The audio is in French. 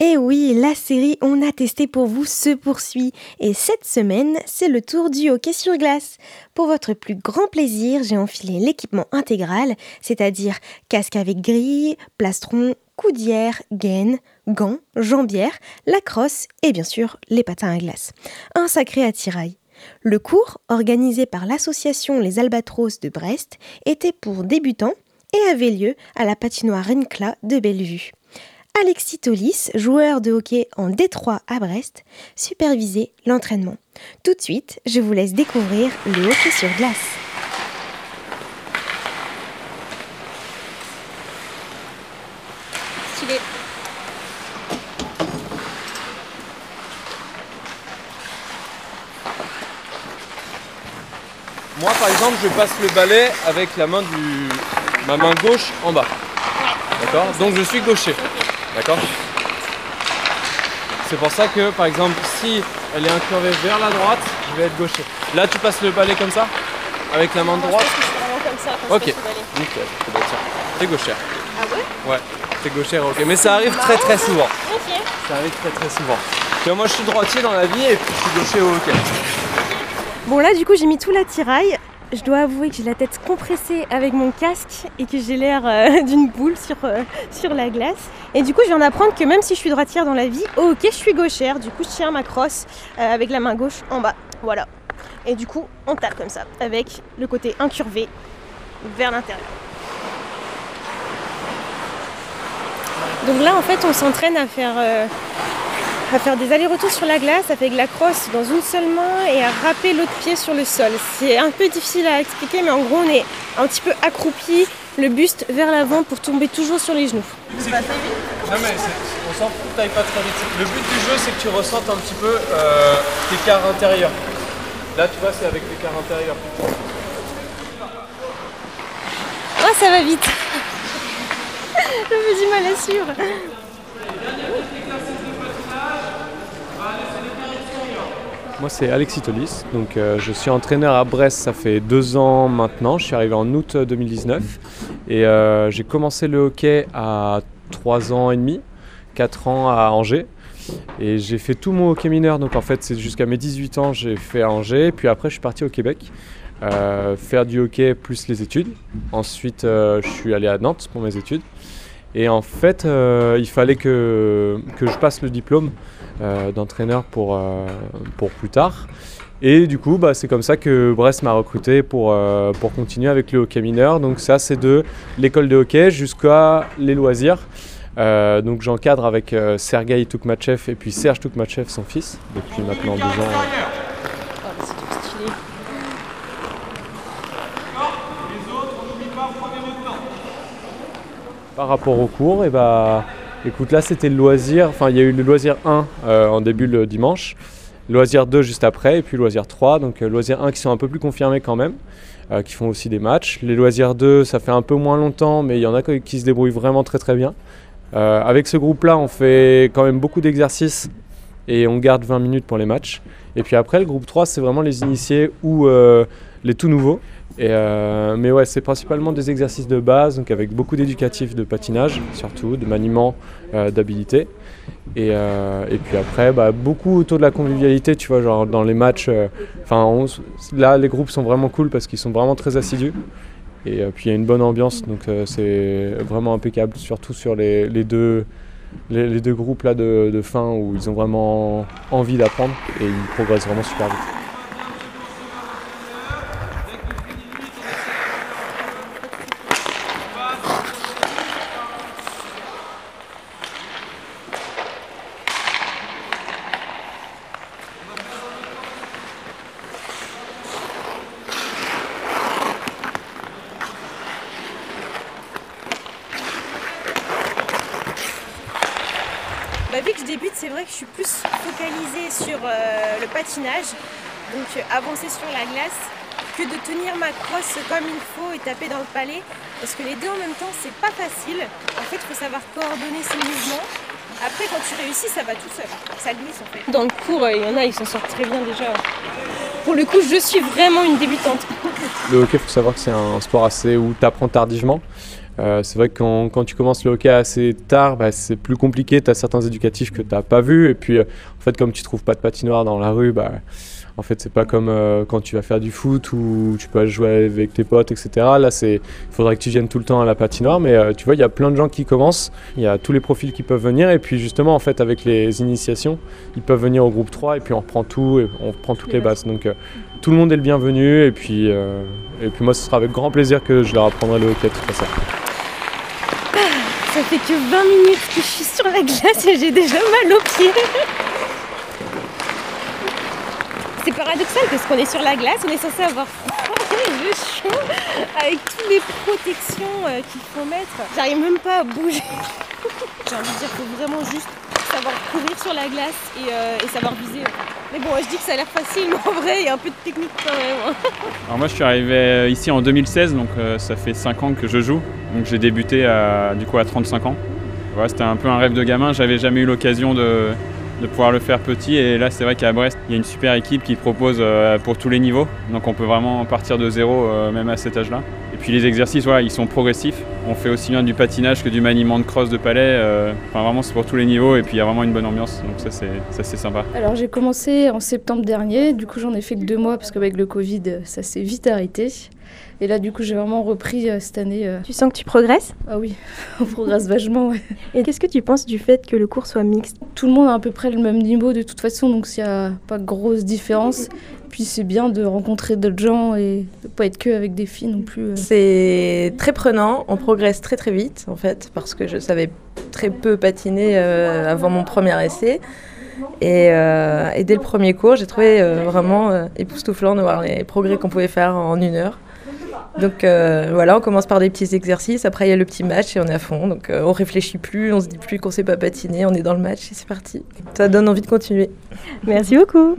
Et oui, la série On a testé pour vous se poursuit. Et cette semaine, c'est le tour du hockey sur glace. Pour votre plus grand plaisir, j'ai enfilé l'équipement intégral, c'est-à-dire casque avec grille, plastron, coudière, gaine, gants, jambières, la crosse et bien sûr les patins à glace. Un sacré attirail. Le cours, organisé par l'association Les Albatros de Brest, était pour débutants et avait lieu à la patinoire Rencla de Bellevue. Alexis Tolis, joueur de hockey en Détroit à Brest, supervisait l'entraînement. Tout de suite, je vous laisse découvrir le hockey sur glace. Stylé. Moi, par exemple, je passe le balai avec la main du... ma main gauche en bas. D'accord? Donc je suis gaucher. D'accord C'est pour ça que, par exemple, si elle est incurvée vers la droite, je vais être gaucher. Là, tu passes le balai comme ça Avec la main Non, droite Je pense que je suis vraiment comme ça quand Ok. je passe le balai. Nickel, c'est bon, tiens. T'es gauchère. Ah ouais? Ouais, t'es gauchère, ok. Mais ça arrive très très souvent. Ok. Ça arrive très très souvent. Tu vois, moi je suis droitier dans la vie et puis je suis gaucher au hockey. Bon là du coup j'ai mis tout l'attirail. Je dois avouer que j'ai la tête compressée avec mon casque et que j'ai l'air euh, d'une boule sur, euh, sur la glace. Et du coup je viens d'apprendre que même si je suis droitière dans la vie, au hockey je suis gauchère. Du coup je tiens ma crosse euh, avec la main gauche en bas. Voilà. Et du coup on tape comme ça avec le côté incurvé vers l'intérieur. Donc là en fait on s'entraîne à faire à faire des allers-retours sur la glace avec la crosse dans une seule main et à râper l'autre pied sur le sol. C'est un peu difficile à expliquer, mais en gros, on est un petit peu accroupi, le buste vers l'avant pour tomber toujours sur les genoux. Non mais c'est- on s'en fout que t'ailles pas très vite. Le but du jeu c'est que tu ressentes un petit peu euh, tes quarts intérieurs. Là tu vois c'est avec tes quarts intérieurs. Oh, ça va vite J'avais du mal à suivre. Moi c'est Alexis Tolis, donc euh, je suis entraîneur à Brest, ça fait deux ans maintenant, je suis arrivé en août 2019 et euh, j'ai commencé le hockey à trois ans et demi, quatre ans à Angers. Et j'ai fait tout mon hockey mineur, donc en fait c'est jusqu'à mes 18 ans j'ai fait à Angers, puis après je suis parti au Québec euh, faire du hockey plus les études, ensuite euh, je suis allé à Nantes pour mes études et en fait euh, il fallait que, que je passe le diplôme euh, d'entraîneur pour, euh, pour plus tard. Et du coup, bah, c'est comme ça que Brest m'a recruté pour, pour continuer avec le hockey mineur. Donc ça, c'est de l'école de hockey jusqu'à les loisirs. Donc j'encadre avec Sergei Toukmachev et puis Serge Toukmachev, son fils, depuis maintenant deux ans. Oh, mais c'est trop stylé. Par rapport au cours, et bah, écoute, là c'était le loisir, enfin il y a eu le loisir 1 euh, en début le dimanche, loisir 2 juste après, et puis loisir 3, donc euh, loisir 1 qui sont un peu plus confirmés quand même, euh, qui font aussi des matchs. Les loisirs 2, ça fait un peu moins longtemps, mais il y en a qui se débrouillent vraiment très très bien. Euh, avec ce groupe-là, on fait quand même beaucoup d'exercices et on garde 20 minutes pour les matchs. Et puis après, le groupe 3, c'est vraiment les initiés euh, les tout nouveaux. Euh, mais ouais, c'est principalement des exercices de base, donc avec beaucoup d'éducatifs de patinage, surtout, de maniement, euh, d'habilité. Et, euh, et puis après, bah, beaucoup autour de la convivialité, tu vois, genre dans les matchs. Enfin, là, les groupes sont vraiment cool parce qu'ils sont vraiment très assidus. Et puis il y a une bonne ambiance, donc c'est vraiment impeccable, surtout sur les, deux, groupes là de fin où ils ont vraiment envie d'apprendre et ils progressent vraiment super vite. Bah, vu que je débute, c'est vrai que je suis plus focalisée sur euh, le patinage, donc euh, avancer sur la glace, que de tenir ma crosse comme il faut et taper dans le palais. Parce que les deux en même temps, c'est pas facile. En fait, il faut savoir coordonner ses mouvements. Après, quand tu réussis, ça va tout seul. Ça glisse en fait. Dans le cours, euh, il y en a, ils s'en sortent très bien déjà. Pour le coup, je suis vraiment une débutante. Le hockey, il faut savoir que c'est un sport assez où tu apprends tardivement. Euh, c'est vrai que quand, tu commences le hockey assez tard, bah, c'est plus compliqué. Tu as certains éducatifs que tu n'as pas vus. Et puis, euh, en fait, comme tu trouves pas de patinoire dans la rue, bah, en fait, c'est pas comme euh, quand tu vas faire du foot ou tu peux jouer avec tes potes, etc. Là, il faudrait que tu viennes tout le temps à la patinoire. Mais euh, tu vois, il y a plein de gens qui commencent. Il y a tous les profils qui peuvent venir. Et puis, justement, en fait, avec les initiations, ils peuvent venir au groupe 3 et puis on reprend tout et on reprend toutes les bases. Donc, euh, tout le monde est le bienvenu. Et puis, et puis, moi, ce sera avec grand plaisir que je leur apprendrai le hockey de toute façon. Ça fait que 20 minutes que je suis sur la glace et j'ai déjà mal aux pieds. C'est paradoxal parce qu'on est sur la glace, on est censé avoir froid chaud avec toutes les protections euh, qu'il faut mettre. J'arrive même pas à bouger. J'ai envie de dire qu'il faut vraiment juste savoir courir sur la glace et, euh, et, savoir viser. Mais bon, je dis que ça a l'air facile, mais en vrai, il y a un peu de technique quand même. Alors moi, je suis arrivé euh, ici en 2016, donc ça fait 5 ans que je joue. Donc j'ai débuté à, du coup à 35 ans. C'était un peu un rêve de gamin. J'avais jamais eu l'occasion de, de pouvoir le faire petit. Et là, c'est vrai qu'à Brest, il y a une super équipe qui propose euh, pour tous les niveaux. Donc on peut vraiment partir de zéro, euh, même à cet âge-là. Et puis les exercices, voilà, ils sont progressifs. On fait aussi bien du patinage que du maniement de crosse de palais. Euh, enfin, vraiment, c'est pour tous les niveaux. Et puis il y a vraiment une bonne ambiance. Donc ça, c'est, c'est sympa. Alors j'ai commencé en septembre dernier. Du coup, j'en ai fait que deux mois parce qu'avec le Covid, ça s'est vite arrêté. Et là, du coup, j'ai vraiment repris euh, cette année. Euh... Tu sens que tu progresses? Ah oui, on progresse vachement, ouais. Et qu'est-ce que tu penses du fait que le cours soit mixte? Tout le monde a à peu près le même niveau de toute façon, donc il n'y a pas de grosse différence. Puis c'est bien de rencontrer d'autres gens et de pas être que avec des filles non plus. euh. C'est très prenant, on progresse très très vite en fait, parce que je savais très peu patiner euh, avant mon premier essai. Et, euh, et dès le premier cours, j'ai trouvé euh, vraiment euh, époustouflant de voir les progrès qu'on pouvait faire en une heure. Donc voilà, on commence par des petits exercices, après il y a le petit match et on est à fond. Donc on réfléchit plus, on se dit plus qu'on sait pas patiner, on est dans le match et c'est parti. Ça donne envie de continuer. Merci beaucoup.